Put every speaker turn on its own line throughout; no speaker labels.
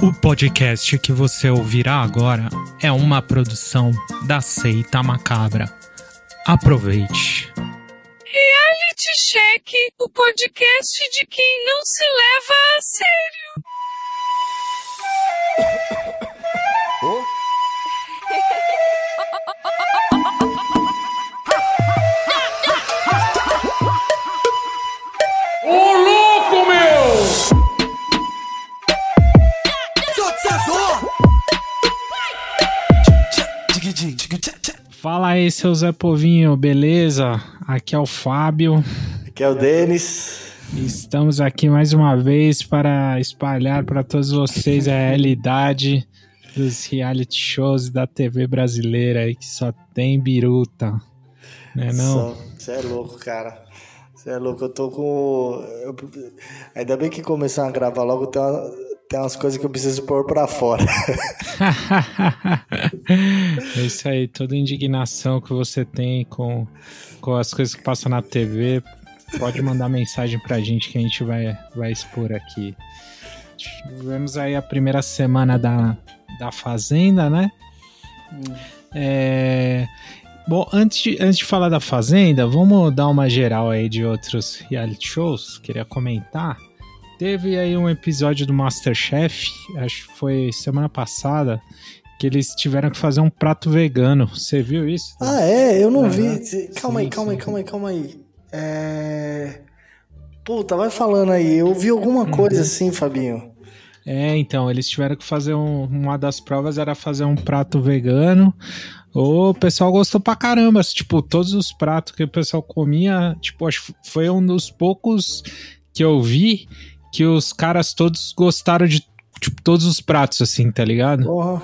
O podcast que você ouvirá agora é uma produção da Seita Macabra. Aproveite.
Reality Check, o podcast de quem não se leva a sério.
Fala aí, seu Zé Povinho, beleza? Aqui é o Fábio.
Aqui é o Denis.
Estamos aqui mais uma vez para espalhar para todos vocês a realidade dos reality shows da TV brasileira aí que só tem biruta. Né não?
Você é louco, cara. Você é louco. Eu tô com. eu- Ainda bem que começaram a gravar logo, tem, uma- tem umas coisas que eu preciso pôr pra fora.
é isso aí, toda indignação que você tem com, com as coisas que passam na TV, pode mandar mensagem pra gente que a gente vai, vai expor aqui. Tivemos aí a primeira semana da, da Fazenda, né? É, Bom, antes de, antes de falar da Fazenda, vamos dar uma geral aí de outros reality shows. Queria comentar. Teve aí um episódio do Masterchef, acho que foi semana passada, que eles tiveram que fazer um prato vegano. Você viu isso?
Ah, é? Eu não
Aham.
vi. Calma aí,
Sim,
calma aí,
sim.
calma aí, calma aí. É. Puta, vai falando aí. Eu vi alguma
Uhum.
coisa assim, Fabinho.
É, então, eles tiveram que fazer um, uma das provas era fazer um prato vegano. O pessoal gostou pra caramba, tipo, todos os pratos que o pessoal comia, tipo, acho que foi um dos poucos que eu vi que os caras todos gostaram de tipo, todos os pratos assim, tá ligado?
Porra.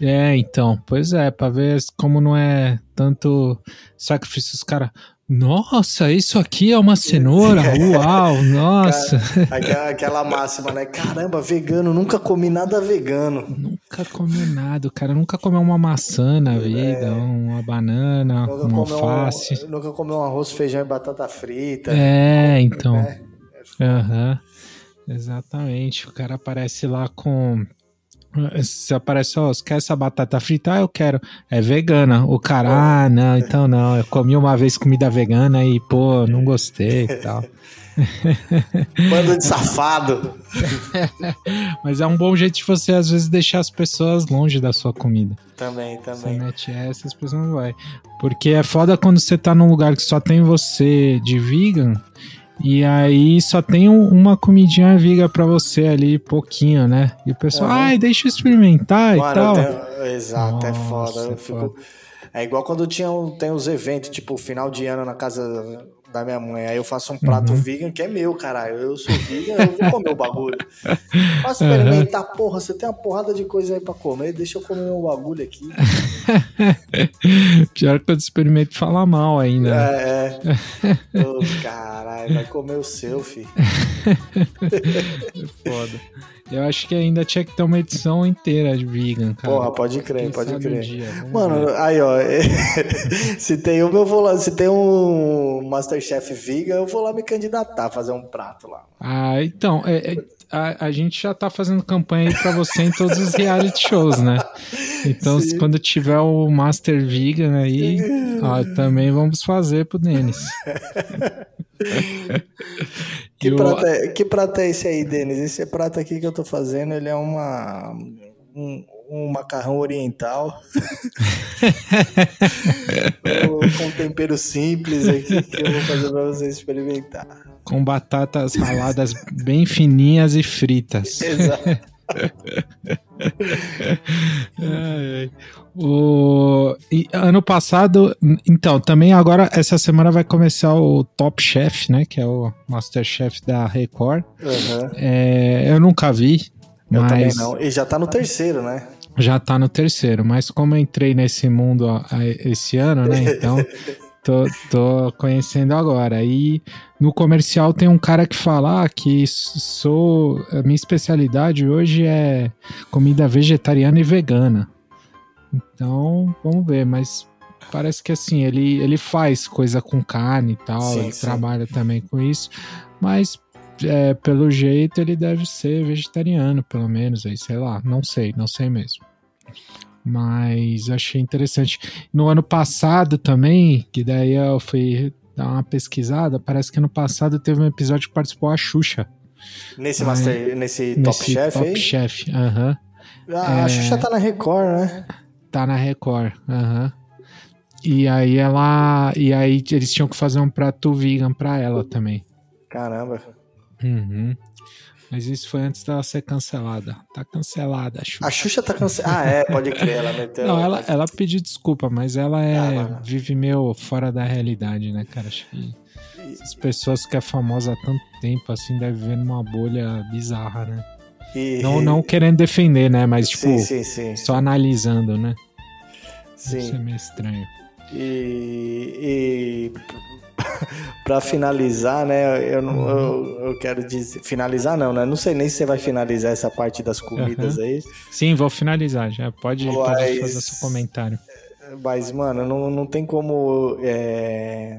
É, então, pois é, pra ver como não é tanto sacrifício os caras. Nossa, isso aqui é uma cenoura. Uau, nossa.
Aquela, aquela máxima, né? Caramba, vegano, nunca comi nada vegano.
Nunca comeu nada, o cara nunca comeu uma maçã na vida, uma banana,
Nunca
uma alface.
um, nunca comeu um arroz, feijão e batata frita.
É, então.
É.
Aham. Exatamente. O cara aparece lá com. Se aparece, ó, você quer essa batata frita? Ah, eu quero. É vegana. O cara, ah, não, então não. Eu comi uma vez comida vegana e, pô, não gostei e tal.
Bando de safado.
Mas é um bom jeito de você, às vezes, deixar as pessoas longe da sua comida.
Também,
Você
também.
mete essa, as pessoas não vai. Porque é foda quando você tá num lugar que só tem você de vegan. E aí só tem um- uma comidinha vegan pra você ali, pouquinho, né? E o pessoal,
Aham.
ai, deixa eu experimentar e
Mano,
tal.
eu tenho- exato, é
Nossa,
foda. Eu
é
fico-
foda.
É igual quando tinha, tem os eventos, tipo, final de ano na casa da minha mãe. Aí eu faço um prato
Uhum.
vegan que é meu, caralho. Eu sou vegan, eu vou comer o bagulho. Posso experimentar, porra, você tem uma porrada de coisa aí pra comer, deixa eu comer meu bagulho aqui.
Pior que eu experimento falar mal ainda. né?
É, é. Ô, caralho, vai comer o seu, filho.
Foda. Eu acho que ainda tinha que ter uma edição inteira de vegan, cara.
Porra, pode crer,
Quem
pode crer.
dia,
Mano,
ver.
aí ó, se tem um, eu vou lá, se tem um Masterchef vegan, eu vou lá me candidatar, fazer um prato lá.
Ah, então, é- é- a, a gente já tá fazendo campanha aí pra você em todos os reality shows, né? Então,
Sim.
quando tiver o Master Vegan aí, ó, também vamos fazer pro Denis.
Que, prato é, que prato é esse aí, Denis? Esse prato aqui que eu tô fazendo, ele é uma um, um macarrão oriental com tempero simples aqui que eu vou fazer pra vocês experimentar.
Com batatas raladas bem fininhas e fritas.
Exato.
O, e ano passado, então, também agora, essa semana vai começar o Top Chef, né? Que é o Masterchef da Record.
Uhum.
É, eu nunca vi,
Eu também
mas
não. E já tá no terceiro, né?
já tá no terceiro. Mas como eu entrei nesse mundo ó, esse ano, né? Então, tô, tô conhecendo agora. E no comercial tem um cara que fala ah, que sou. Minha especialidade hoje é comida vegetariana e vegana. Então, vamos ver, mas parece que assim, ele, ele faz coisa com carne e tal,
Sim,
ele
sim.
trabalha também com isso, mas é, pelo jeito, ele deve ser vegetariano, pelo menos, aí, sei lá, não sei, não sei mesmo. Mas achei interessante. No ano passado também, que daí eu fui dar uma pesquisada, parece que ano passado teve um episódio que participou a Xuxa.
Nesse, master, nesse, Top
nesse
Chef
Top
aí?
Chef, aham.
Ah, A Xuxa tá na Record, né?
Tá na Record, aham. E aí ela. E aí eles tinham que fazer um prato vegan pra ela também.
Caramba.
Uhum. Mas isso foi antes dela ser cancelada. Tá cancelada, a Xuxa.
A Xuxa tá cancelada. Ah, é, pode crer. Ela meteu.
Não, ela, ela pediu desculpa, mas ela é,
Ah,
vive meio fora da realidade, né, cara? Acho que as pessoas que é famosa há tanto tempo assim devem viver numa bolha bizarra, né?
E-
Não, não querendo defender, né? Mas, tipo,
Sim, sim, sim.
só analisando, né? Isso é
sim.
meio estranho.
E, e para finalizar, né? Eu, não, eu, eu quero dizer. Finalizar, não, né? Não sei nem se você vai finalizar essa parte das comidas
Aham.
aí.
Sim, vou finalizar já. Pode, pode
Mas-
fazer seu comentário.
Mas, mano, não, não tem como é,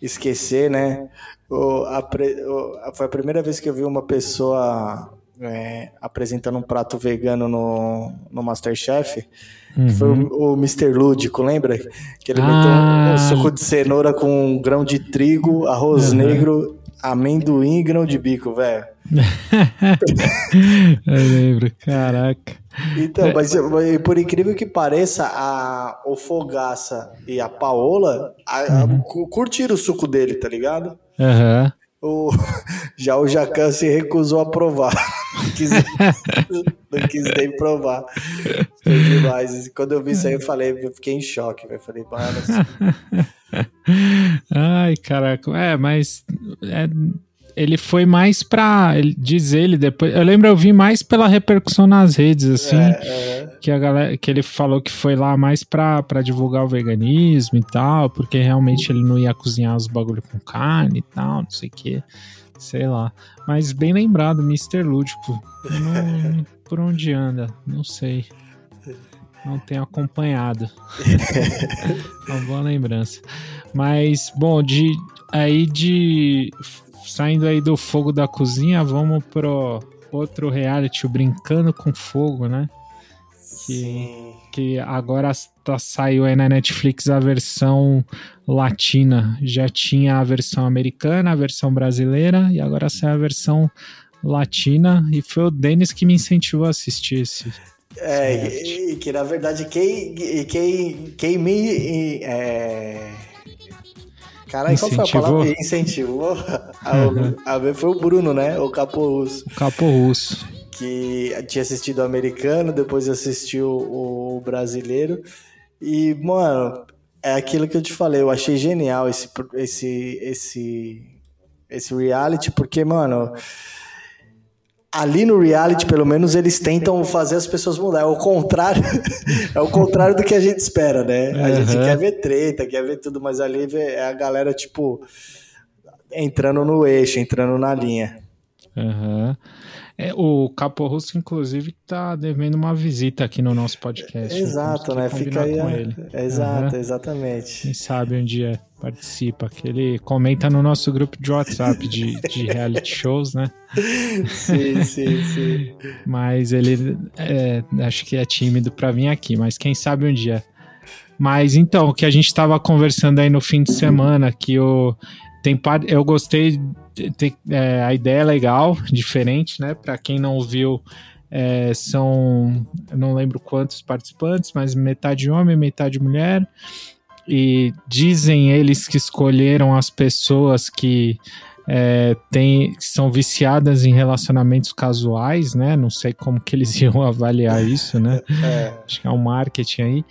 esquecer, né? O, a pre- o- foi a primeira vez que eu vi uma pessoa é, apresentando um prato vegano no, no Masterchef. Que Foi
Uhum.
o, o Mr. Lúdico, lembra? Que ele
Ah.
meteu um, um suco de cenoura com um grão de trigo, arroz
Uhum.
negro, amendoim e grão de bico, velho.
Eu lembro, caraca.
Então, mas, mas por incrível que pareça, a, o Fogaça e a Paola a- a- cu- curtiram o suco dele, tá ligado?
Aham.
O, já o Jacan se recusou a provar. Não quis, não quis nem provar. Foi demais. Quando eu vi isso aí, eu falei, eu fiquei em choque. Eu falei, mano,
Ai, caraca. É, mas é, ele foi mais pra. Diz ele depois. Eu lembro, eu vi mais pela repercussão nas redes, assim.
é,
Que, a galera, que ele falou que foi lá mais pra, pra divulgar o veganismo e tal, porque realmente ele não ia cozinhar os bagulho com carne e tal, não sei o que. Sei lá. Mas bem lembrado, Mr. Lúdico. Não- por onde anda? Não sei. Não tenho acompanhado. Uma boa lembrança. Mas, bom, de aí de. Saindo aí do fogo da cozinha, vamos pro outro reality, o Brincando com Fogo, né?
Sim.
que agora tá, saiu aí na Netflix a versão latina. Já tinha a versão americana, a versão brasileira e agora sai a versão latina. E foi o Denis que me incentivou a assistir esse.
É, e, e que na verdade quem, quem, quem me. É... Caralho, qual foi a palavra? Incentivou a, a ver foi o Bruno, né? O Capo Russo.
O Capo Russo.
Que tinha assistido o americano, depois assistiu o brasileiro. E, mano, é aquilo que eu te falei, eu achei genial esse, esse, esse, esse reality, porque, mano, ali no reality, pelo menos, eles tentam fazer as pessoas mudar. É o contrário, é o contrário do que a gente espera, né? A gente
Uhum.
quer ver treta, quer ver tudo, mas ali é a galera, tipo, entrando no eixo, entrando na linha.
Aham. É, o Capo Russo, inclusive, tá devendo uma visita aqui no nosso podcast.
Exato,
Temos
né? Fica aí.
com
a-
ele.
Exato,
Aham.
exatamente.
Quem sabe um dia participa, que ele comenta no nosso grupo de WhatsApp de, de reality shows, né?
Sim, sim, sim.
Mas ele é, acho que é tímido pra vir aqui, mas quem sabe um dia. Mas então, o que a gente tava conversando aí no fim de semana, que o, tem par- eu gostei, tem- é, a ideia é legal, diferente, né? Pra quem não viu, é, são, eu não lembro quantos participantes, mas metade homem, metade mulher. E dizem eles que escolheram as pessoas que é, tem, que são viciadas em relacionamentos casuais, né? Não sei como que eles iam avaliar isso, né?
É,
Acho que é um marketing aí.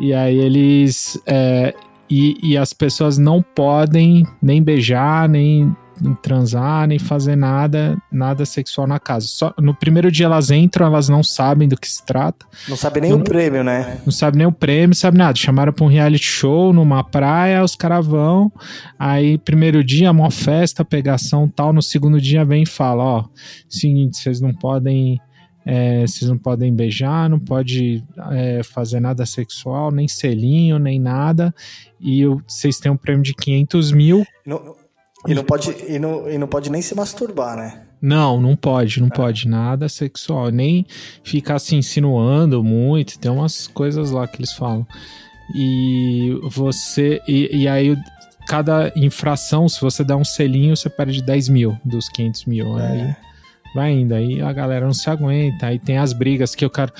E aí eles. é, e, e as pessoas não podem nem beijar, nem, transar, nem fazer nada, nada sexual na casa. Só no primeiro dia elas entram, elas não sabem do que se trata,
não sabe nem o prêmio, né?
não sabem nem o prêmio, sabe nada. Chamaram pra um reality show numa praia, os caras vão. Aí, primeiro dia, mó festa, pegação tal. No segundo dia, vem e fala: Ó, seguinte, vocês não podem. É, vocês não podem beijar, não pode é, fazer nada sexual, nem selinho, nem nada. E o- vocês têm um prêmio de 500 mil.
Não, E não pode, e não, e não pode nem se masturbar, né?
Não, não pode, não pode nada sexual, nem ficar se insinuando muito, tem umas coisas lá que eles falam. E você, e, e aí cada infração, se você dá um selinho, você perde 10 mil dos 500 mil.
É.
Aí vai indo, aí a galera não se aguenta, aí tem as brigas que o cara,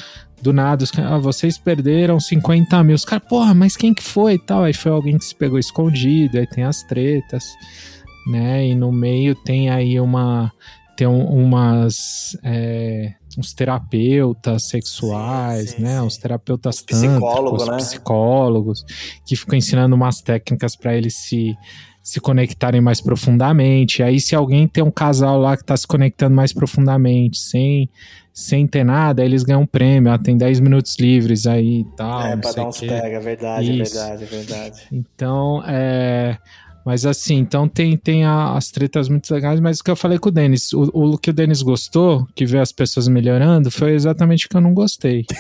do nada, os caras, ah, vocês perderam 50 mil, os caras, porra, mas quem que foi e tal? Aí foi alguém que se pegou escondido, aí tem as tretas, né? E no meio tem aí uma, tem um- umas, é, uns terapeutas sexuais,
Sim, sim,
né?
sim.
Uns terapeutas
Psicólogo,
tântricos,
né?
psicólogos, que ficam ensinando umas técnicas para eles se se conectarem mais profundamente. Aí, se alguém tem um casal lá que tá se conectando mais profundamente, sem, sem ter nada, aí eles ganham um prêmio. Ah, tem 10 minutos livres aí e tal.
é, pra dar uns
quê.
pega, verdade,
Isso.
verdade, verdade.
Então, é. Mas assim, então tem, tem a- as tretas muito legais, mas o que eu falei com o Denis, o, o que o Denis gostou, que vê as pessoas melhorando, foi exatamente o que eu não gostei.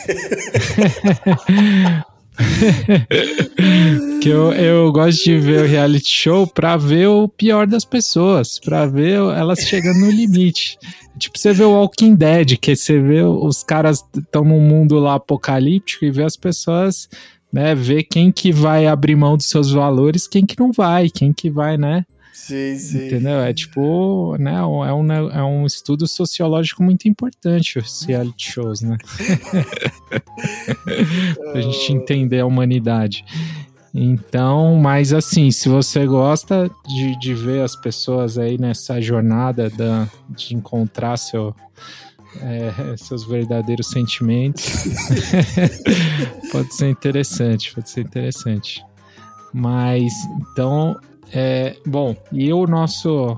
que eu, eu gosto de ver o reality show pra ver o pior das pessoas, pra ver elas chegando no limite. Tipo, você vê o Walking Dead, que você vê os caras estão num mundo lá apocalíptico e vê as pessoas, né, ver quem que vai abrir mão dos seus valores, quem que não vai, quem que vai, né?
Sim, sim.
Entendeu? É tipo, né, é um, ne- é um estudo sociológico muito importante os reality shows, né? pra gente entender a humanidade. Então, mas assim, se você gosta de, de ver as pessoas aí nessa jornada da, de encontrar seu, é, seus verdadeiros sentimentos, pode ser interessante, pode ser interessante. Mas, então, é, bom, e o nosso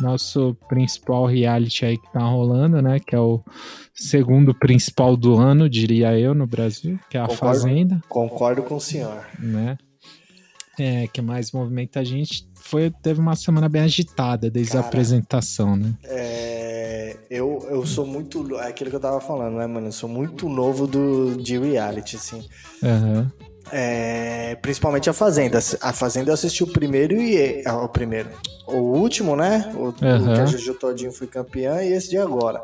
nosso principal reality aí que tá rolando, né, que é o segundo principal do ano, diria eu, no Brasil, que é a
Concordo.
Fazenda
Concordo com o senhor.
né? É, que mais movimenta a gente. Foi, teve uma semana bem agitada desde a
Cara.
apresentação, né?
É, eu, eu sou muito. É aquilo que eu tava falando, né, mano? Eu sou muito novo do, de reality, assim.
Aham.
É, principalmente a Fazenda. A Fazenda eu assisti o primeiro e. ah, o primeiro. O último, né? O, o que a. Juju Todinho foi campeã e esse de agora.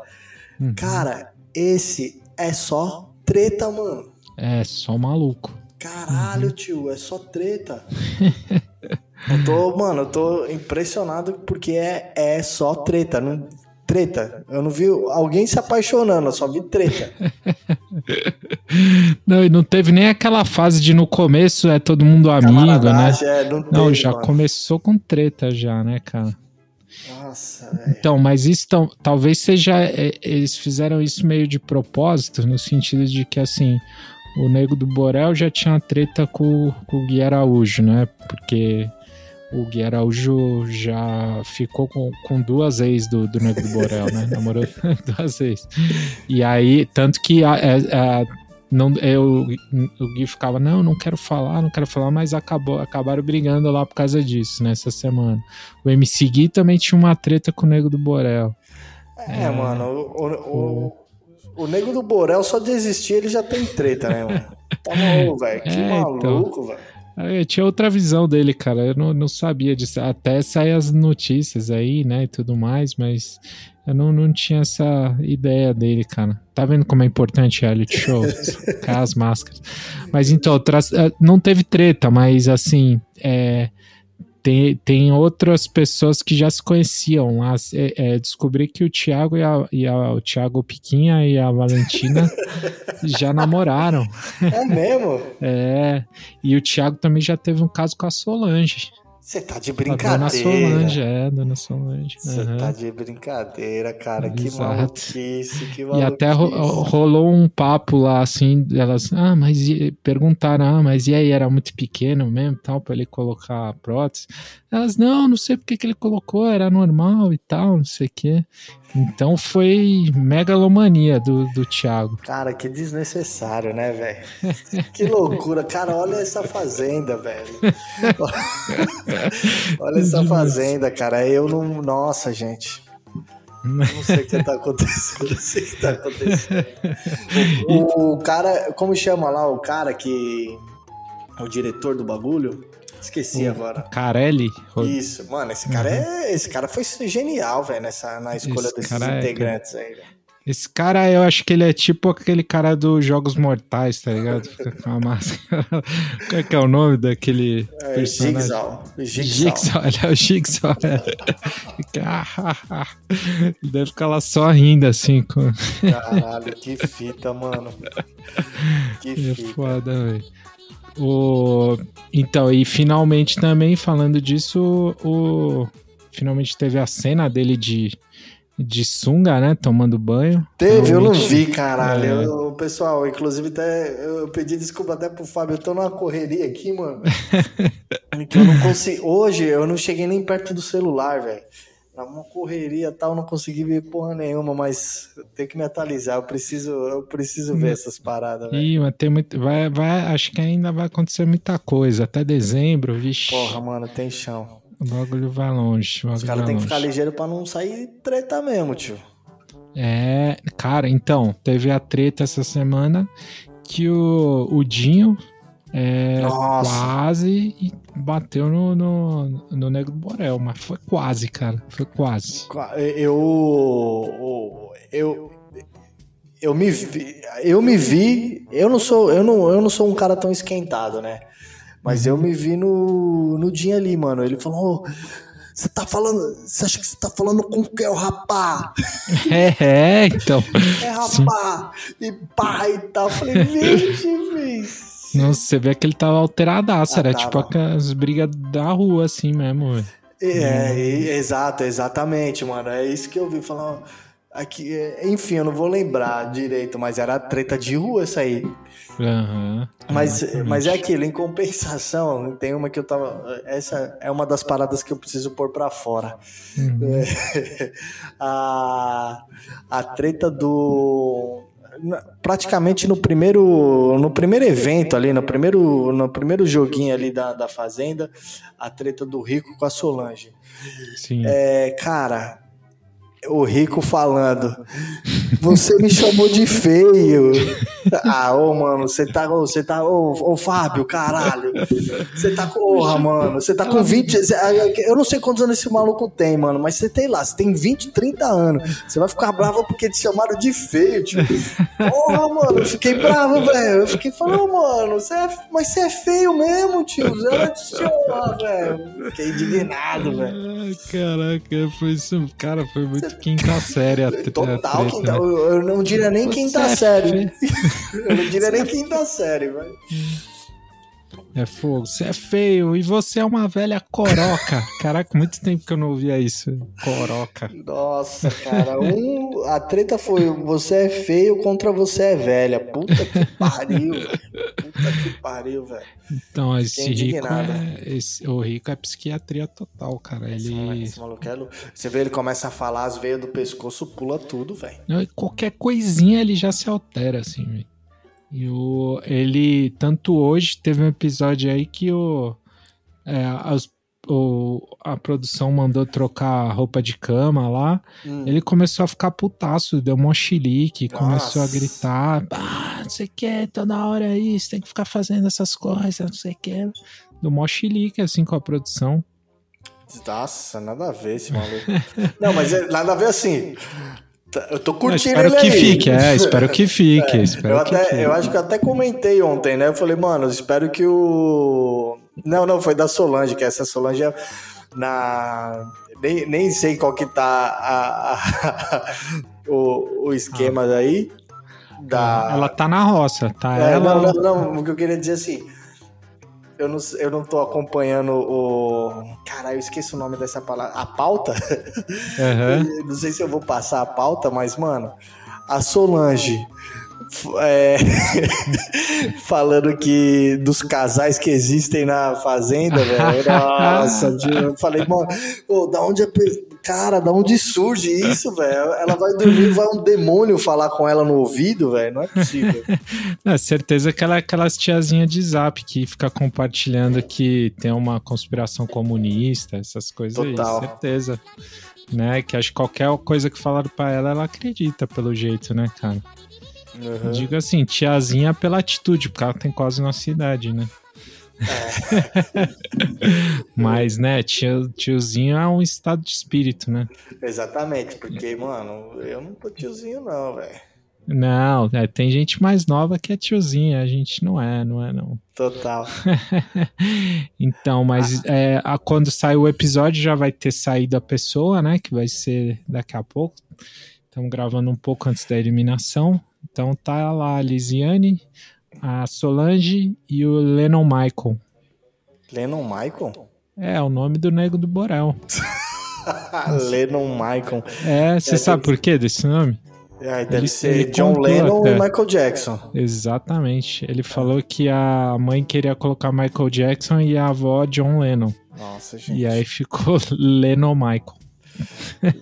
Uhum.
Cara, esse é só treta, mano.
É, só maluco.
Caralho,
Uhum.
tio, é só treta. eu tô, mano, eu tô impressionado porque é, é só treta. Não, treta. Eu não vi alguém se apaixonando, eu só vi treta.
Não, e não teve nem aquela fase de no começo é todo mundo amigo, né?
É, não,
Não,
teve,
já
mano.
começou com treta já, né, cara?
Nossa.
Então, mas isso tão- talvez seja. é, Eles fizeram isso meio de propósito, no sentido de que, assim, o Nego do Borel já tinha treta com, com o Gui Araújo, né? Porque o Gui Araújo já ficou com, com duas ex do, do Nego do Borel, né? Namorou duas ex. E aí, tanto que a, a- a- não, eu, o Gui ficava, não, não quero falar, não quero falar, mas acabou, acabaram brigando lá por causa disso, nessa semana. O MC Gui também tinha uma treta com o Nego do Borel.
É, mano, o, o, o, o nego do Borel só de existir ele já tem treta, né, mano? Tá maluco, velho. Que
É, então.
maluco, velho.
Aí Eu tinha outra visão dele, cara. Eu não, não sabia disso. Até sair as notícias aí, né, e tudo mais, mas eu não, não tinha essa ideia dele, cara. Tá vendo como é importante reality show? As máscaras. Mas então, traz- eh, não teve treta, mas assim, é, tem, tem outras pessoas que já se conheciam lá. É, é, descobri que o Thiago e, a, e a- o Thiago Piquinha e a Valentina já namoraram.
É mesmo?
É, e o Thiago também já teve um caso com a Solange.
Você tá de
A dona
brincadeira.
Solange, é, dona Solange.
Você
aham.
tá de brincadeira, cara. Que
Exato.
maluquice, que
E
maluquice.
até ro- rolou um papo lá, assim, elas, ah, mas e, perguntaram, ah, mas e aí, era muito pequeno mesmo, tal, pra ele colocar a prótese? Elas, não, não sei porque que ele colocou, era normal e tal, não sei o quê. Então foi megalomania do, do Thiago.
Cara, que desnecessário, né, velho? Que loucura. Cara, olha essa fazenda, velho. olha essa fazenda, cara. Eu não. Nossa, gente. Não sei o que tá acontecendo. Não sei o que tá acontecendo. O, o cara. Como chama lá o cara que. O diretor do bagulho? Esqueci agora.
Carelli.
Isso, mano, esse cara é. Esse cara foi genial, velho, nessa, na escolha
Esse
desses
é,
integrantes aí, velho.
Esse cara, eu acho que ele é tipo aquele cara dos Jogos Mortais, tá ligado? Fica com a máscara. Qual é que é o nome daquele
É,
personagem?
Jigsaw. Jigsaw.
Jigsaw, ele é o Jigsaw. né? Ah, ah, ah. Ele deve ficar lá só rindo assim. Com...
Caralho, que fita, mano. Que
É
fita.
foda, velho. O... Então, e finalmente também, falando disso, o... finalmente teve a cena dele de, de sunga, né? Tomando banho.
Teve, eu não vi, caralho.
É.
Eu- pessoal, inclusive até eu pedi desculpa até pro Fábio, eu tô numa correria aqui, mano. que eu não consigo. Hoje eu não cheguei nem perto do celular, velho. Uma correria e tal, não consegui ver porra nenhuma, mas eu tenho que me atualizar. Eu preciso, eu preciso ver essas paradas, velho.
Ih, mas tem muito. Vai, vai, acho que ainda vai acontecer muita coisa. Até dezembro, vixe.
Porra, mano, tem chão.
O bagulho vai longe. O
Os
bagulho
caras têm que ficar ligeiro pra não sair treta mesmo, tio.
É, cara, então, teve a treta essa semana que o, o Dinho é, quase bateu no, no, no do Borel, mas foi quase, cara. Foi quase.
Eu. Eu. Eu me vi, eu me vi, eu não sou, eu não, eu não sou um cara tão esquentado, né? Mas eu me vi no, no dia ali, mano. Ele falou: "Ô, você tá falando, você acha que você tá falando com o que é o rapá?
É, é, então.
É rapá! E pá e tal. Eu falei, vixe, bicho.
Nossa, você vê que ele tava alteradaço,
Ah,
era
tava.
tipo aquelas brigas da rua, assim mesmo.
É, e- exato, exatamente, mano. É isso que eu vi falar. Aqui, é, enfim, eu não vou lembrar direito, mas era treta de rua essa aí.
Aham.
Mas,
exatamente.
mas é aquilo, em compensação, tem uma que eu tava. Essa é uma das paradas que eu preciso pôr pra fora.
Uhum.
É, a, a treta do. Praticamente no primeiro, no primeiro evento ali, no primeiro, no primeiro joguinho ali da, da Fazenda, a treta do Rico com a Solange.
Sim.
É, cara, o Rico falando. Você me chamou de feio. Ah, ô, mano, você tá. Ô, você tá. Ô, ô, Fábio, caralho. Você tá com. Porra, mano. Você tá com 20. Eu não sei quantos anos esse maluco tem, mano, mas você tem lá. Você tem 20, 30 anos. Você vai ficar bravo porque te chamaram de feio, tio. Porra, mano, eu fiquei bravo, velho. Eu fiquei falando, mano, você é, mas você é feio mesmo, tio. Você vai te chamar, velho. Fiquei indignado, velho.
Ai, caraca, foi isso. Cara, foi muito quinta série
Total,
treta,
quinta,
né?
Eu, eu não diria nem quinta
é
série. Eu não diria nem quinta série, velho.
É fogo. Você é feio e você é uma velha coroca. Caraca, muito tempo que eu não ouvia isso. Coroca.
Nossa, cara. Um, a treta foi você é feio contra você é velha. Puta que pariu, velho. Puta que pariu, velho.
Então, esse rico é. Esse, o rico é psiquiatria total, cara.
Esse moleque,
Ele.
esse maluco é louco. Você vê ele começa a falar, as veias do pescoço pula tudo, velho.
Qualquer coisinha ele já se altera, assim, velho. E o, ele, tanto hoje, teve um episódio aí que o, é, as- o, a produção mandou trocar a roupa de cama lá.
Hum.
Ele começou a ficar putaço, deu um chilique, começou a gritar: ah, não sei o que, toda hora é isso, tem que ficar fazendo essas coisas, não sei o que. Deu chilique, assim, com a produção.
Nossa, nada a ver esse maluco. Não, mas é, nada a ver assim. Eu tô
Eu
curtindo
espero
ele
que
aí.
fique, é, espero que fique. espero
Eu,
que
até,
fique.
eu acho que eu até comentei ontem, né? Eu falei, mano, eu espero que o. Não, não, foi da Solange, que essa Solange é na. Nem, nem sei qual que tá a- a- o, o esquema daí. Da...
Ela tá na roça, tá?
É,
ela,
não, não, não. O que eu queria dizer assim. Eu não, eu não tô acompanhando o. Caralho, eu esqueci o nome dessa palavra. A pauta?
Aham.
Não sei se eu vou passar a pauta, mas, mano, a Solange. É, falando que dos casais que existem na fazenda, velho. Nossa, eu falei, mano, da onde a Cara, da onde surge isso, velho? Ela vai dormir, vai um demônio falar com ela no ouvido, velho? Não é possível.
É, certeza que ela é aquelas tiazinha de zap que fica compartilhando que tem uma conspiração comunista, essas coisas
Total.
aí, certeza. Né? Que acho que qualquer coisa que falaram pra ela, ela acredita pelo jeito, né, cara?
Uhum.
Digo assim, tiazinha pela atitude, porque ela tem quase nossa idade, né? Mas, né, tio, tiozinho é um estado de espírito, né?
Exatamente, porque, mano, eu não tô tiozinho, não, velho.
Não, é, tem gente mais nova que é tiozinha, a gente não é, não é não.
Total.
então, mas é, a, quando sair o episódio já vai ter saído a pessoa, né? Que vai ser daqui a pouco. Estamos gravando um pouco antes da eliminação. Então tá lá a Lisiane, a Solange e o Lennon Michael.
Lennon Michael?
É, o nome do nego do Borel.
Lennon Michael.
É, você é, sabe por quê desse nome?
É, deve ele, ser ele John Lennon até. e Michael Jackson.
Exatamente. Ele falou que a mãe queria colocar Michael Jackson e a avó John Lennon.
Nossa, gente.
E aí ficou Lennon Michael.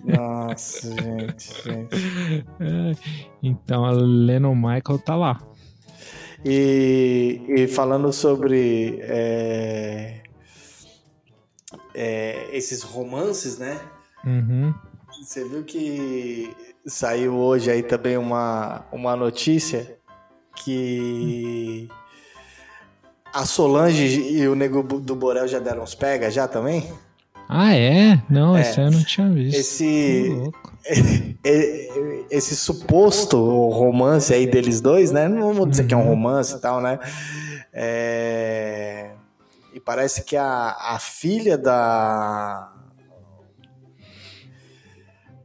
Nossa, gente, gente.
É, então, a Lennon Michael tá lá.
E, e falando sobre é, é, esses romances, né?
Uhum.
Você viu que saiu hoje aí também uma, uma notícia que a Solange e o Nego do Borel já deram uns pega já também?
Ah, é? Não, é. esse eu não tinha visto.
Esse, esse suposto romance aí deles dois, né? Não vamos dizer uhum. que é um uhum. romance e tal, né? É... E parece que a, a filha da,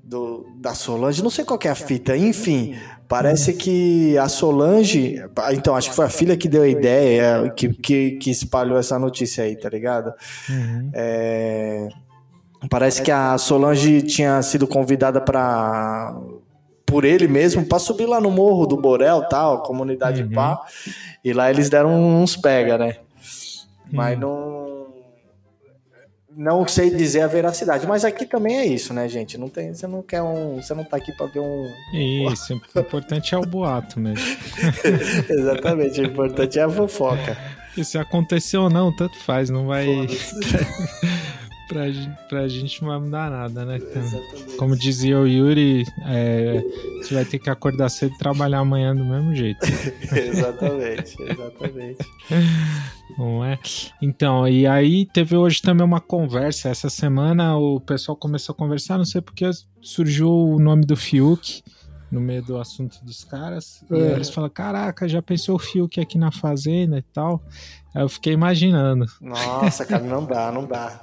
do, da Solange, não sei qual é a fita, enfim, parece que a Solange, então acho que foi a filha que deu a ideia, que, que, que espalhou essa notícia aí, tá ligado? Uhum. É, parece que a Solange tinha sido convidada para por ele mesmo para subir lá no morro do Borel, tal, comunidade uhum. pá, e lá eles deram uns pega, né? Mas uhum. não não sei dizer a veracidade, mas aqui também é isso, né, gente? Não tem, você não quer um, você não tá aqui para ver um
Isso, o importante é o boato mesmo.
Exatamente, o importante é a fofoca.
E se aconteceu ou não, tanto faz, não vai pra, pra gente não vai mudar nada, né? Como dizia o Yuri, é, você vai ter que acordar cedo e trabalhar amanhã do mesmo jeito.
exatamente, exatamente.
Não é? Então, e aí teve hoje também uma conversa. Essa semana o pessoal começou a conversar, não sei porque surgiu o nome do Fiuk no meio do assunto dos caras. É. E eles falam: Caraca, já pensou o Fiuk aqui na fazenda e tal? Aí eu fiquei imaginando.
Nossa, cara, não dá, não dá.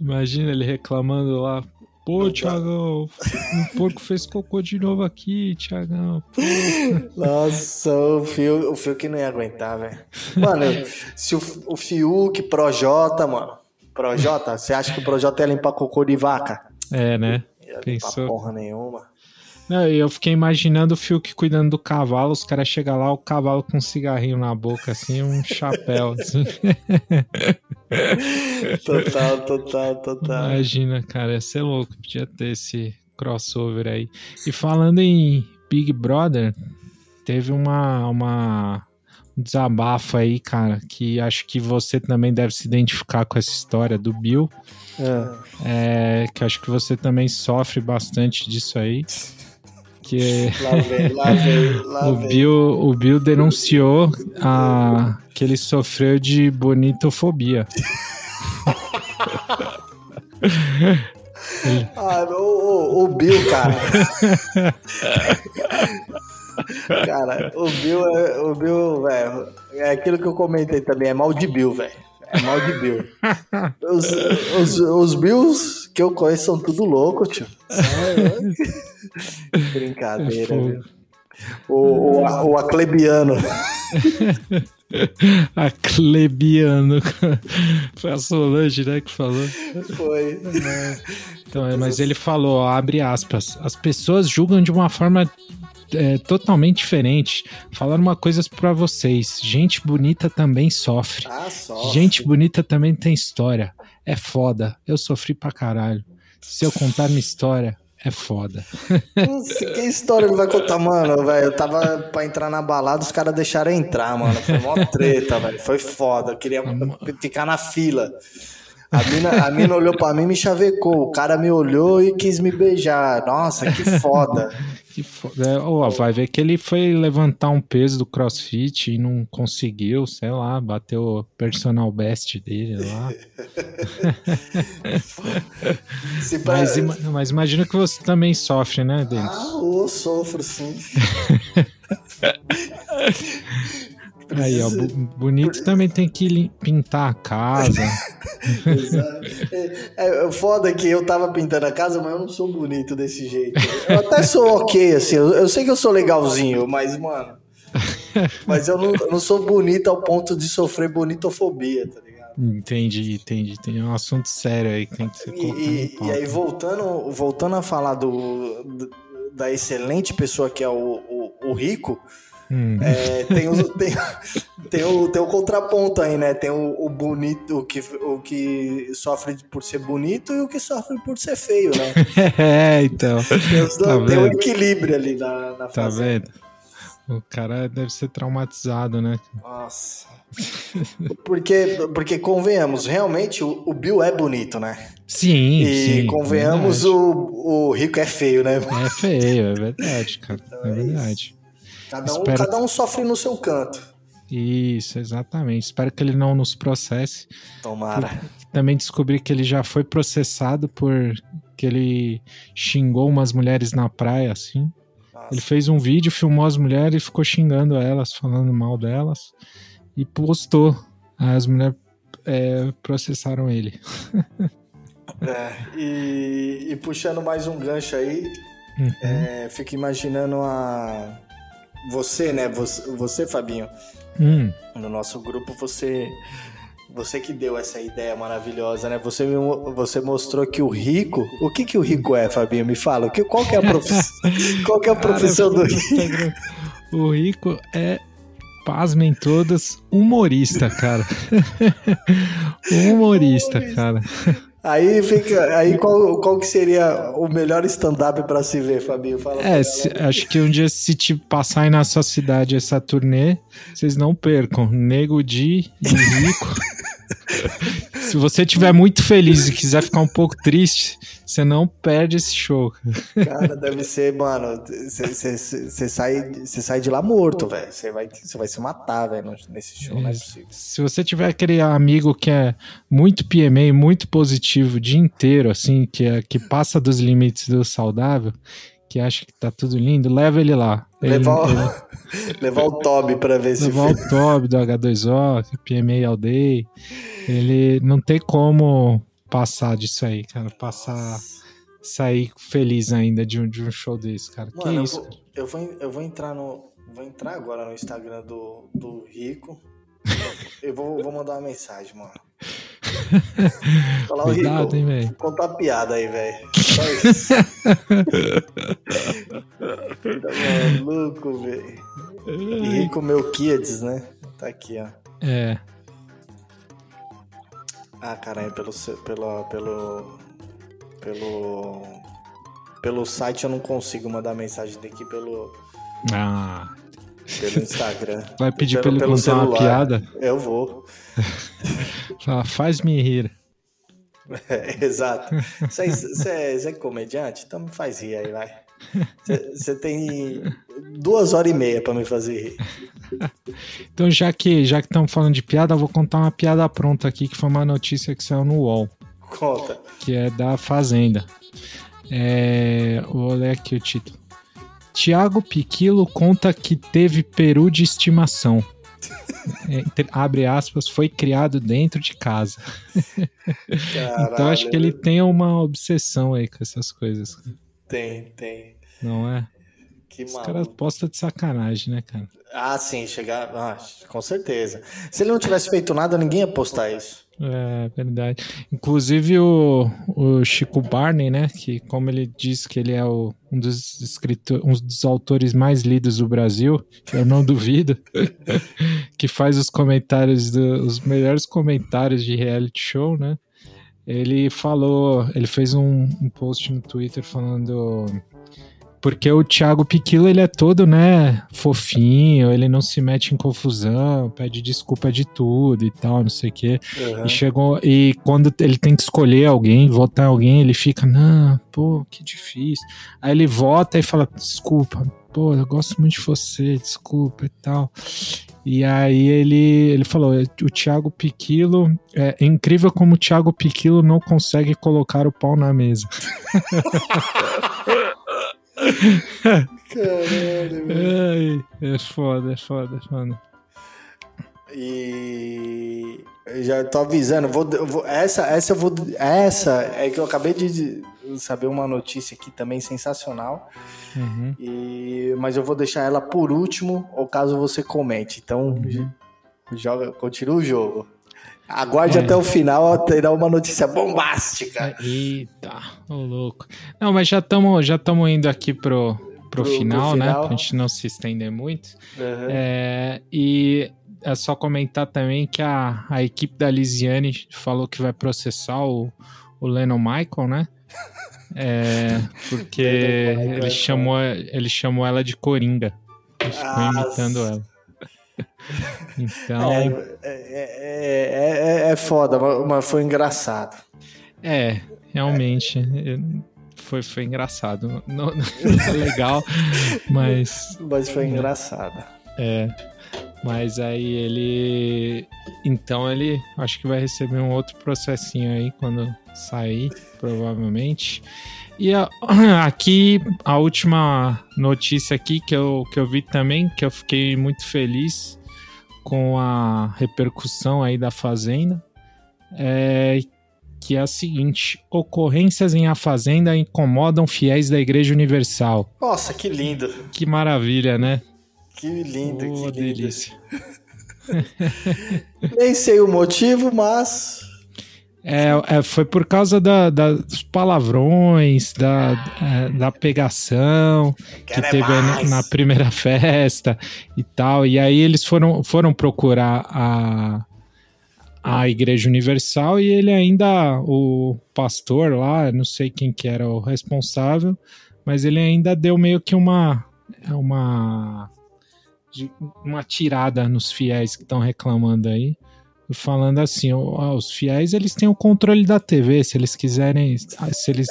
Imagina ele reclamando lá. Pô, Tiagão, o porco fez cocô de novo aqui, Tiagão.
Nossa, o Fiuk, o Fiuk não ia aguentar, velho. Mano, se o, o Fiuk, Projota, mano. Projota, você acha que o Projota ia limpar cocô de vaca?
É, né?
Ia Pensou. porra nenhuma.
Não, eu fiquei imaginando o Fiuk cuidando do cavalo, os caras chegam lá, o cavalo com um cigarrinho na boca, assim, um chapéu, assim.
total, total, total.
Imagina, cara, ia ser louco, podia ter esse crossover aí. E falando em Big Brother, teve uma, uma um desabafo aí, cara, que acho que você também deve se identificar com essa história do Bill. É. É, que acho que você também sofre bastante disso aí que
lá vem, lá vem, lá
o, Bill, o Bill denunciou a, que ele sofreu de bonitofobia.
ah, o, o, o Bill, cara. cara, o Bill, é, o Bill, velho, é aquilo que eu comentei também, é mal de Bill, velho. É mal de Bill. Os, os, os Bills que eu conheço são tudo louco, tio. Brincadeira, é viu? O, o, o Aclebiano.
Aclebiano. Foi a Solange, né, que falou.
Foi.
Então, mas ele falou, abre aspas, as pessoas julgam de uma forma é, totalmente diferente. Falar uma coisa para vocês. Gente bonita também sofre.
Ah, sofre.
Gente bonita também tem história. É foda. Eu sofri pra caralho. Se eu contar minha história, é foda.
Nossa, que história ele vai contar, mano, velho? Eu tava pra entrar na balada, os caras deixaram entrar, mano. Foi mó treta, velho. Foi foda. Eu queria ficar na fila. A mina, a mina olhou pra mim e me chavecou. O cara me olhou e quis me beijar. Nossa, que foda.
Que foda. Ó, vai ver que ele foi levantar um peso do crossfit e não conseguiu, sei lá, bateu o personal best dele lá.
Pra-
Mas, ima- mas imagina que você também sofre, né, Denis?
Ah, eu sofro, sim.
Aí, ó, bonito também tem que pintar a casa.
Exato. É, é foda que eu tava pintando a casa, mas eu não sou bonito desse jeito. Eu até sou ok, assim. Eu, eu sei que eu sou legalzinho, mas, mano. Mas eu não, eu não sou bonito ao ponto de sofrer bonitofobia, tá ligado?
entendi, entendi. Tem um assunto sério aí que tem que ser colocado
e- e aí, voltando, voltando a falar do, do- da excelente pessoa que é o, o, o rico,
Hum,
é, tem, o, tem, tem, o, tem o contraponto aí, né? Tem o, o bonito, o que, o que sofre por ser bonito e o que sofre por ser feio, né?
É, então.
Tem,
Tá
tem um equilíbrio ali na, na
Tá vendo? O cara deve ser traumatizado, né?
Nossa. Porque, porque convenhamos, realmente o, o Bill é bonito, né?
Sim,
E
sim.
convenhamos,
verdade.
o, o rico é feio, né?
É feio, é verdade, cara. É
é isso. Cada um,
Espero-
cada um sofre no seu canto.
Isso, exatamente. Espero que ele não nos processe.
Tomara.
Também descobri que ele já foi processado por que ele xingou umas mulheres na praia, assim.
Nossa.
Ele fez um vídeo, filmou as mulheres e ficou xingando elas, falando mal delas. E postou. As mulheres é, processaram ele.
É, e, e puxando mais um gancho aí,
Uhum.
é, fico imaginando a. Você, né? Você, você, Fabinho,
Hum,
no nosso grupo, você. Você que deu essa ideia maravilhosa, né? Você, me você mostrou que o rico. O que, que o rico é, Fabinho? Me fala. O que, qual que é a profissão? qual que é a profissão do
Cara,
rico?
Instagram. O rico é, pasmem todas, humorista, cara. humorista, cara.
Aí fica. Aí qual, qual que seria o melhor stand-up pra se ver, Fabinho? Fala
É, se- acho que um dia se te passar aí na sua cidade essa turnê, vocês não percam. Nego Di e Rico. se você estiver muito feliz e quiser ficar um pouco triste, você não perde esse show.
Cara, deve ser, mano. Você sai, cê sai de lá morto, velho. Você vai, cê vai se matar, velho, nesse show. Não é possível.
Se você tiver aquele amigo que é muito PMA, muito positivo o dia inteiro, assim, que, é, que passa dos limites do saudável, que acha que tá tudo lindo, leva ele lá.
Levar,
ele-
o, levar o Toby pra ver se.
levar o Tob do H2O, PMA All Day. Ele não tem como passar disso aí, cara. Passar, sair feliz ainda de um, de um show desse, cara.
Mano,
que
eu,
isso,
vou,
cara.
eu, vou, eu vou entrar no. Vou entrar agora no Instagram do, do Rico. Eu vou, vou mandar uma mensagem, mano. Falar o
Cuidado,
Rico.
hein, velho.
Conta uma piada aí, velho. Só isso. tá maluco, velho. Rico Melquiades, né? Tá aqui, ó.
É,
Ah, caralho, pelo, seu- pelo, pelo, pelo, pelo site eu não consigo mandar mensagem daqui pelo,
ah,
pelo Instagram.
vai pedir
Pelo-
pra ele
pelo
contar uma
celular.
piada?
Eu vou.
Fala, faz-me rir.
É, exato. Você é, é- é comediante? Então me faz rir aí, vai. Você- tem duas horas e meia pra me fazer rir.
Então, já que já que estamos falando de piada, eu vou contar uma piada pronta aqui, que foi uma notícia que saiu no UOL,
Conta.
que é da Fazenda. É, vou ler aqui o título. Tiago Piquilo conta que teve peru de estimação. É, entre- abre aspas, foi criado dentro de casa. então acho que ele
Caralho.
tem uma obsessão aí com essas coisas,
Tem, tem.
não é?
Que
Os caras postam de sacanagem, né, cara?
Ah, sim, chegar. Ah, com certeza. Se ele não tivesse feito nada, ninguém ia postar isso.
É verdade. Inclusive o, o Chico Barney, né? Que como ele diz que ele é o- um dos escritores, um dos autores mais lidos do Brasil, eu não duvido, que faz os comentários do- os melhores comentários de reality show, né? Ele falou, ele fez um, um post no Twitter falando porque o Thiago Piquilo, ele é todo, né, fofinho, ele não se mete em confusão, pede desculpa de tudo e tal, não sei o quê.
Uhum.
E chegou, e quando ele tem que escolher alguém, votar alguém, ele fica, não, pô, que difícil. Aí ele vota e fala, desculpa, pô, eu gosto muito de você, desculpa e tal. E aí ele, ele falou, o Thiago Piquilo, é incrível como o Thiago Piquilo não consegue colocar o pau na mesa.
Caralho, velho.
Ai, é foda, é foda, é foda.
E eu já tô avisando, vou, vou- essa, essa eu vou, essa é que eu acabei de saber uma notícia aqui também sensacional.
Uhum.
E, mas eu vou deixar ela por último, ou caso você comente. Então,
Uhum.
joga, continua o jogo. Aguarde
É.
até o final, terá uma notícia bombástica.
Eita, ô louco. Não, mas já estamos já tamo indo aqui pro, pro,
Pro- pro
final, né?
final.
Pra gente não se estender muito.
Uhum.
É, e é só comentar também que a, a equipe da Lisiane falou que vai processar o, o Lennon Michael, né? É, porque ele
é
chamou, ele chamou ela de Coringa. Ele ficou imitando ela. Então,
É, é, é, é, é foda, mas- foi engraçado.
É, realmente. é, Foi, foi engraçado. Não, não é legal, mas.
Mas foi engraçado.
É. Mas aí ele. Então ele acho que vai receber um outro processinho aí quando sair, provavelmente. E a- aqui, a última notícia aqui que eu, que eu vi também, que eu fiquei muito feliz com a repercussão aí da Fazenda, é que é a seguinte: ocorrências em A Fazenda incomodam fiéis da Igreja Universal.
Nossa, que lindo.
Que maravilha, né?
Que lindo,
Ô,
que lindo.
delícia.
Nem sei o motivo, mas.
É, é, foi por causa da- da- dos palavrões, da, é, da pegação que
é
teve na, na primeira festa e tal. E aí eles foram, foram procurar a, a Igreja Universal e ele ainda, o pastor lá, não sei quem que era o responsável, mas ele ainda deu meio que uma uma uma tirada nos fiéis que estão reclamando aí falando assim, os fiéis eles têm o controle da TV, se eles quiserem, se eles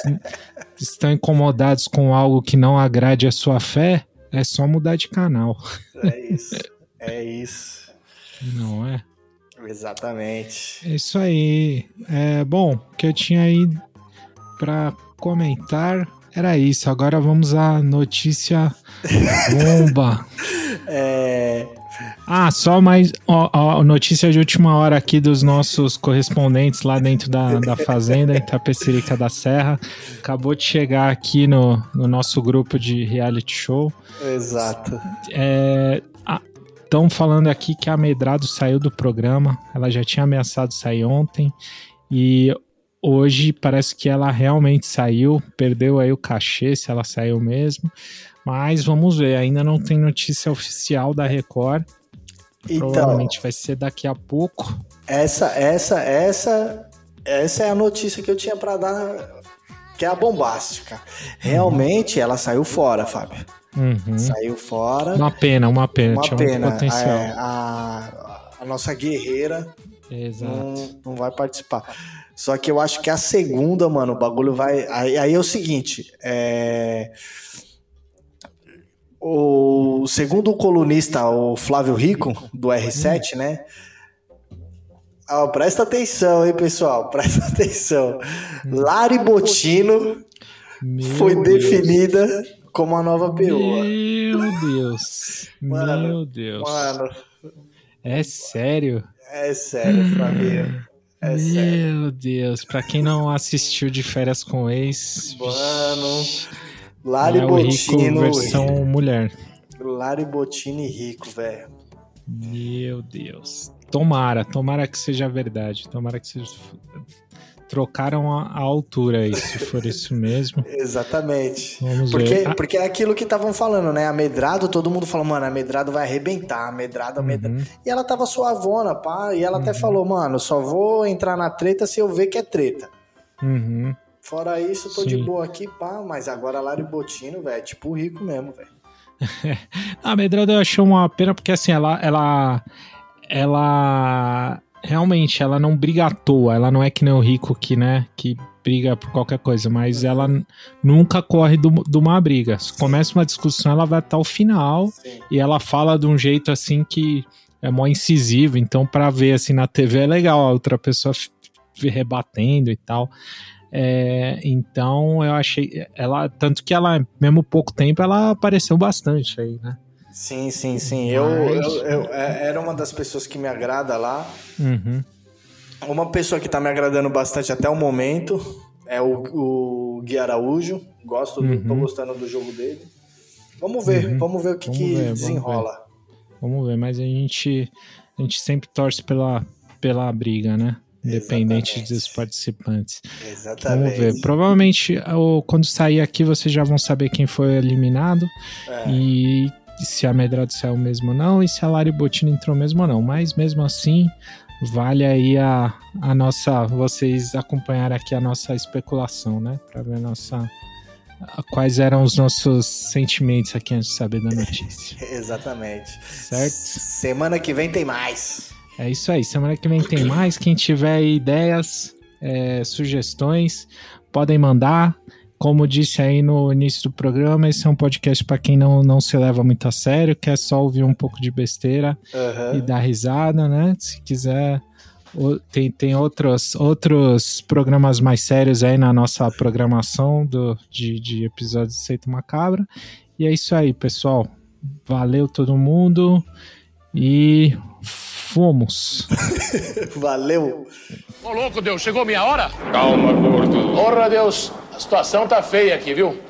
estão incomodados com algo que não agrade a sua fé, é só mudar de canal,
É isso. É isso.
não é?
Exatamente.
É isso aí. É, bom, o que eu tinha aí para comentar era isso. Agora vamos à notícia bomba.
É,
Ah, só mais ó, ó, notícia de última hora aqui dos nossos correspondentes lá dentro da, da fazenda, em Tapecerica da Serra. Acabou de chegar aqui no, no nosso grupo de reality show.
exato.
Estão falando aqui que a Medrado saiu do programa. Ela já tinha ameaçado sair ontem. E hoje parece que ela realmente saiu. Perdeu aí o cachê, se ela saiu mesmo. Mas vamos ver, ainda não tem notícia oficial da Record.
Então,
Provavelmente vai ser daqui a pouco.
essa, essa, essa, essa é a notícia que eu tinha pra dar, que é a bombástica. Realmente ela saiu fora, Fábio.
Uhum.
Saiu fora.
Uma pena, uma pena.
Uma
Tinha
pena.
potencial.
É, a, a nossa guerreira
Exato.
não, não vai participar. Só que eu acho que a segunda, mano, o bagulho vai. Aí, aí é o seguinte: é, o segundo colunista, o Flávio Rico, do R7, né? Ó, presta atenção, hein, pessoal? Presta atenção. Lari Botino
Meu
foi
Deus.
definida como a nova peoa.
Meu Deus.
Mano,
Meu Deus.
Mano,
É sério?
é sério, Flávio. É sério.
Meu Deus. Pra quem não assistiu de férias com ex,
Mano, Lari
é o Rico
Botino.
versão mulher.
Lari Botini rico, velho.
Meu Deus. Tomara, tomara que seja verdade. Tomara que seja. Trocaram a, a altura aí, se for isso mesmo.
Exatamente.
Vamos
Porque,
ver. Ah,
porque é aquilo que estavam falando, né? A Medrado, todo mundo falou, mano, a Medrado vai arrebentar, a Medrado, a Medrado.
uhum.
E ela tava suavona, pá, e ela até falou, mano, só vou entrar na treta se eu ver que é treta.
Uhum.
Fora isso, tô de
Sim.
boa aqui, pá, mas agora Lari Botino, velho, é tipo rico mesmo, velho.
A Medrada eu achei uma pena porque assim, ela, ela, ela realmente ela não briga à toa, ela não é que nem o Rico que, né, que briga por qualquer coisa, mas ela nunca corre de uma briga. Se começa uma discussão, ela vai até o final
Sim.
e ela fala de um jeito assim que é mó incisivo, então pra ver assim na TV é legal a outra pessoa rebatendo e tal. É, então eu achei ela tanto que ela mesmo pouco tempo ela apareceu bastante aí, né?
Sim, sim, sim. Eu,
Mas-
eu, eu- é- era uma das pessoas que me agrada lá.
Uhum.
Uma pessoa que tá me agradando bastante até o momento é o, o Gui Araújo. Gosto do, tô
Uhum.
gostando do jogo dele. Vamos ver,
Uhum.
vamos ver o que,
Vamos
que
ver, vamos
desenrola.
Vamos ver, mas a gente a gente sempre torce pela pela briga, né? Independente
Exatamente.
dos participantes.
Exatamente.
Vamos ver. Provavelmente quando sair aqui vocês já vão saber quem foi eliminado
É.
e se a Medrado saiu mesmo ou não e se a Lari Bottini entrou mesmo ou não. Mas mesmo assim, vale aí a, a nossa. Vocês acompanhar aqui a nossa especulação, né? Pra ver a nossa. Quais eram os nossos sentimentos aqui antes de saber da notícia.
Exatamente.
Certo?
Semana que vem tem mais.
É isso aí. Semana que vem tem mais. Quem tiver ideias, é, sugestões, podem mandar. Como disse aí no início do programa, esse é um podcast para quem não, não se leva muito a sério, quer só ouvir um pouco de besteira
Aham.
e dar risada, né? Se quiser, tem, tem outros, outros programas mais sérios aí na nossa programação do, de, de episódios de Seito Macabra. E é isso aí, pessoal. Valeu todo mundo e fomos.
Valeu.
Ô louco, Deus, chegou minha hora?
Calma, gordo.
Porra, Deus, a situação tá feia aqui, viu?